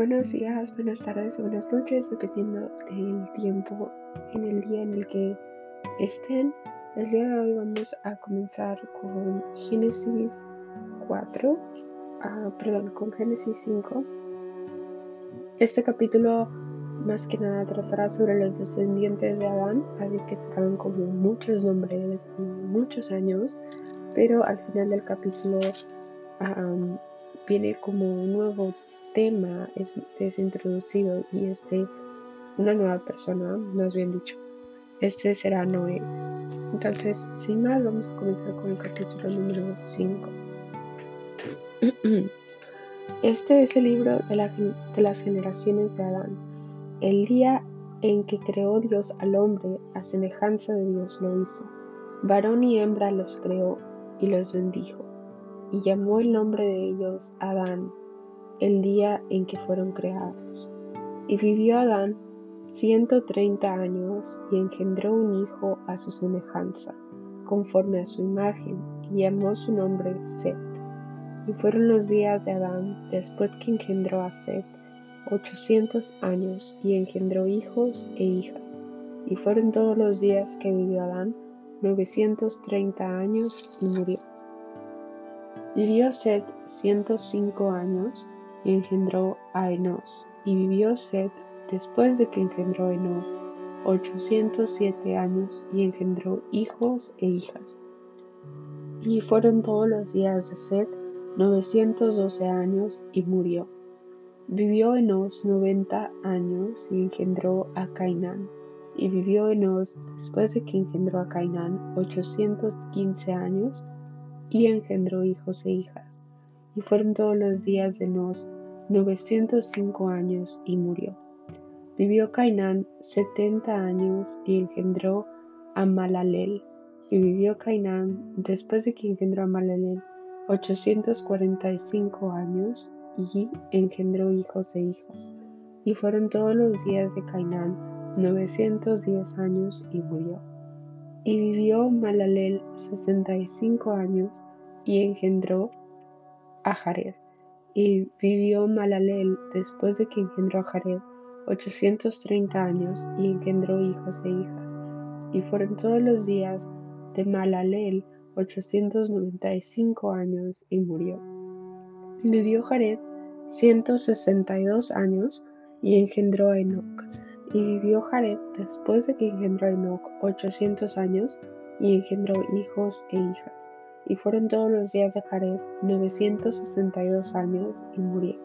Buenos días, buenas tardes, buenas noches, dependiendo del tiempo en el día en el que estén. El día de hoy vamos a comenzar con Génesis 4, ah, perdón, con Génesis 5. Este capítulo más que nada tratará sobre los descendientes de Adán, así que estarán como muchos nombres y muchos años, pero al final del capítulo viene como un nuevo tema es, es, introducido y este una nueva persona, más bien dicho. Este será Noé. Entonces, sin más, vamos a comenzar con el capítulo número 5. Este es el libro de, la, de las generaciones de Adán. El día en que creó Dios al hombre, a semejanza de Dios lo hizo. Varón y hembra los creó y los bendijo y llamó el nombre de ellos Adán, el día en que fueron creados. Y vivió Adán ciento treinta años y engendró un hijo a su semejanza, conforme a su imagen, y llamó su nombre Set. Y fueron los días de Adán después que engendró a Set, ochocientos años, y engendró hijos e hijas. Y fueron todos los días que vivió Adán, novecientos treinta años, y murió. Vivió ciento cinco años y engendró a Enos. Y vivió Seth después de que engendró Enos ochocientos siete años y engendró hijos e hijas. Y fueron todos los días de novecientos doce años y murió. Vivió Enos noventa años y engendró a Cainán. Y vivió Enos después de que engendró a Cainán ochocientos quince años y engendró hijos e hijas. Fueron todos los días de Nos 905 años y murió. Vivió Cainán setenta años y engendró a Malalel. Y vivió Cainán después de que engendró a Malalel 845 años y engendró hijos e hijas. Y fueron todos los días de Cainán 910 años y murió. Y vivió Malalel sesenta y cinco años y engendró a Jared. Y vivió Malalel después de que engendró a Jared ochocientos treinta años y engendró hijos e hijas. Y fueron todos los días de Malalel ochocientos noventa y cinco años y murió. Vivió Jared ciento sesenta y dos años y engendró a Enoch. Y vivió Jared después de que engendró Enoch ochocientos años y engendró hijos e hijas. Y fueron todos los días de Jared novecientos sesenta y dos años y murió.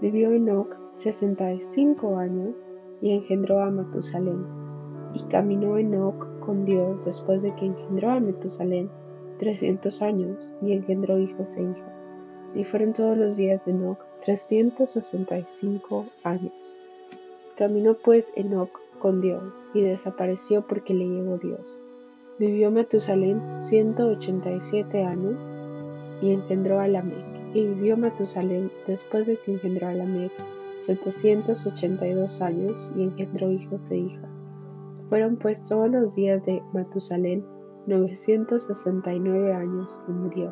Vivió Enoch sesenta y cinco años y engendró a Matusalén. Y caminó Enoch con Dios después de que engendró a Matusalén trescientos años y engendró hijos e hijas. Y fueron todos los días de Enoch trescientos sesenta y cinco años. Caminó pues Enoch con Dios y desapareció porque le llegó Dios. Vivió Matusalén 187 años y engendró a Lamec. Y vivió Matusalén después de que engendró a Lamec 782 años y engendró hijos e hijas. Fueron pues todos los días de Matusalén 969 años y murió.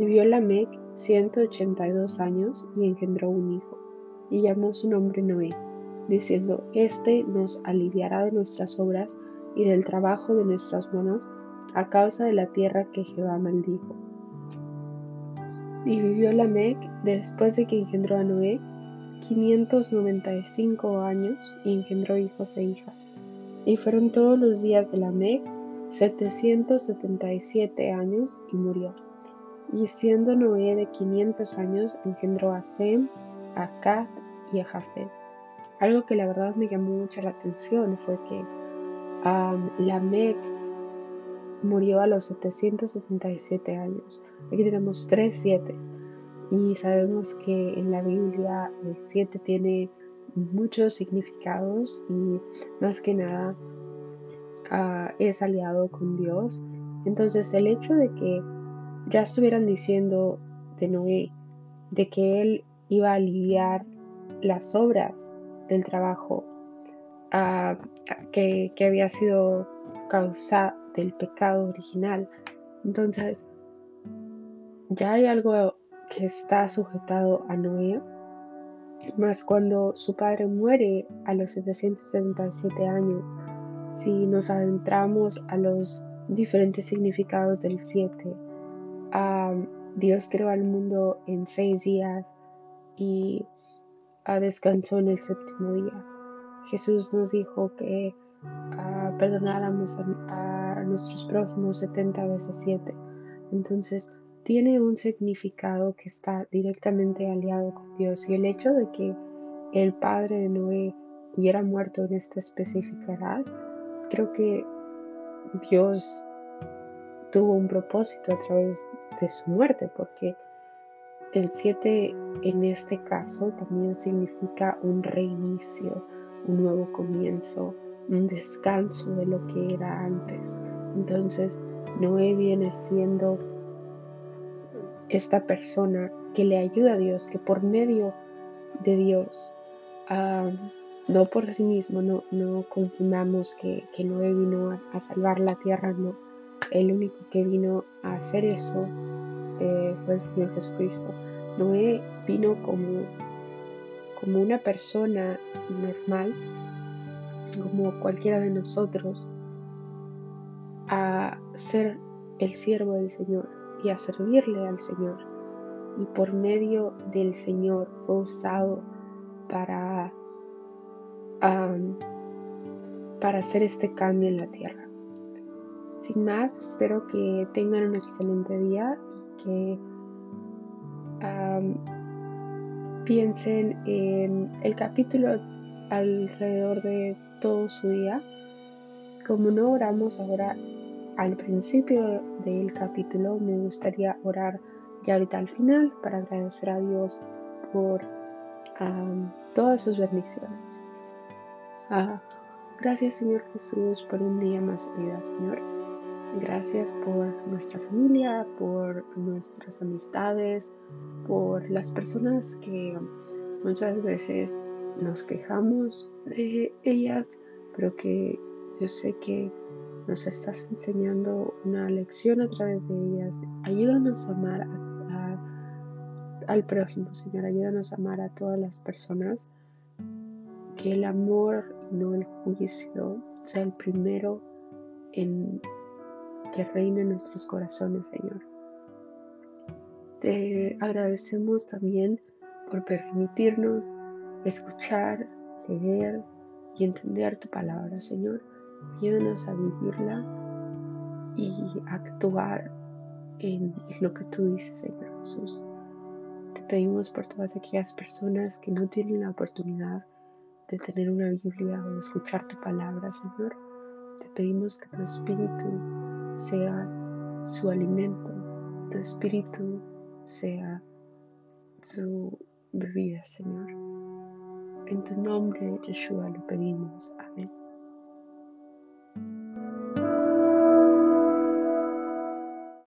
Vivió Lamec 182 años y engendró un hijo, y llamó su nombre Noé diciendo, Este nos aliviará de nuestras obras y del trabajo de nuestras manos a causa de la tierra que Jehová maldijo. Y vivió Lamec después de que engendró a Noé 595 años y engendró hijos e hijas. Y fueron todos los días de Lamec 777 años y murió. Y siendo Noé de 500 años engendró a Sem, a Kat y a Jafet. Algo que la verdad me llamó mucho la atención fue que um, Lamec murió a los 777 años. Aquí tenemos tres siete y sabemos que en la Biblia el 7 tiene muchos significados y más que nada uh, es aliado con Dios. Entonces el hecho de que ya estuvieran diciendo de Noé, de que él iba a aliviar las obras del trabajo que, había sido causa del pecado original. Entonces, ya hay algo que está sujetado a Noé Mas cuando su padre muere a los 777 años, si nos adentramos a los diferentes significados del 7, Dios creó al mundo en seis días y descansó en el séptimo día. Jesús nos dijo que perdonáramos a, a, nuestros prójimos 70 veces 7. Entonces, tiene un significado que está directamente aliado con Dios y el hecho de que el padre de Noé hubiera muerto en esta específica edad, creo que Dios tuvo un propósito a través de su muerte, porque el 7 en este caso también significa un reinicio, un nuevo comienzo, un descanso de lo que era antes. Entonces, Noé viene siendo esta persona que le ayuda a Dios, que por medio de Dios, no por sí mismo, no, no confundamos que, Noé vino a, salvar la tierra, no. El único que vino a hacer eso eh, fue el Señor Jesucristo. Noé vino como, como una persona normal, como cualquiera de nosotros, a ser el siervo del Señor y a servirle al Señor. Y por medio del Señor fue usado para, para hacer este cambio en la tierra. Sin más, espero que tengan un excelente día y que piensen en el capítulo alrededor de todo su día. Como no oramos ahora al principio del capítulo, me gustaría orar ya ahorita al final para agradecer a Dios por todas sus bendiciones. Ah, gracias Señor Jesús por un día más vida, Señor. Gracias por nuestra familia, por nuestras amistades, por las personas que muchas veces nos quejamos de ellas, pero que yo sé que nos estás enseñando una lección a través de ellas. Ayúdanos a amar al prójimo, Señor. Ayúdanos a amar a todas las personas. Que el amor, no el juicio, sea el primero en que reine en nuestros corazones, Señor. Te agradecemos también por permitirnos escuchar, leer y entender tu palabra, Señor. Ayúdanos a vivirla y actuar en lo que tú dices, Señor Jesús. Te pedimos por todas aquellas personas que no tienen la oportunidad de tener una Biblia o de escuchar tu palabra, Señor. Te pedimos que tu espíritu sea su alimento, tu espíritu sea su bebida, Señor. En tu nombre, Yeshua, lo pedimos. Amén.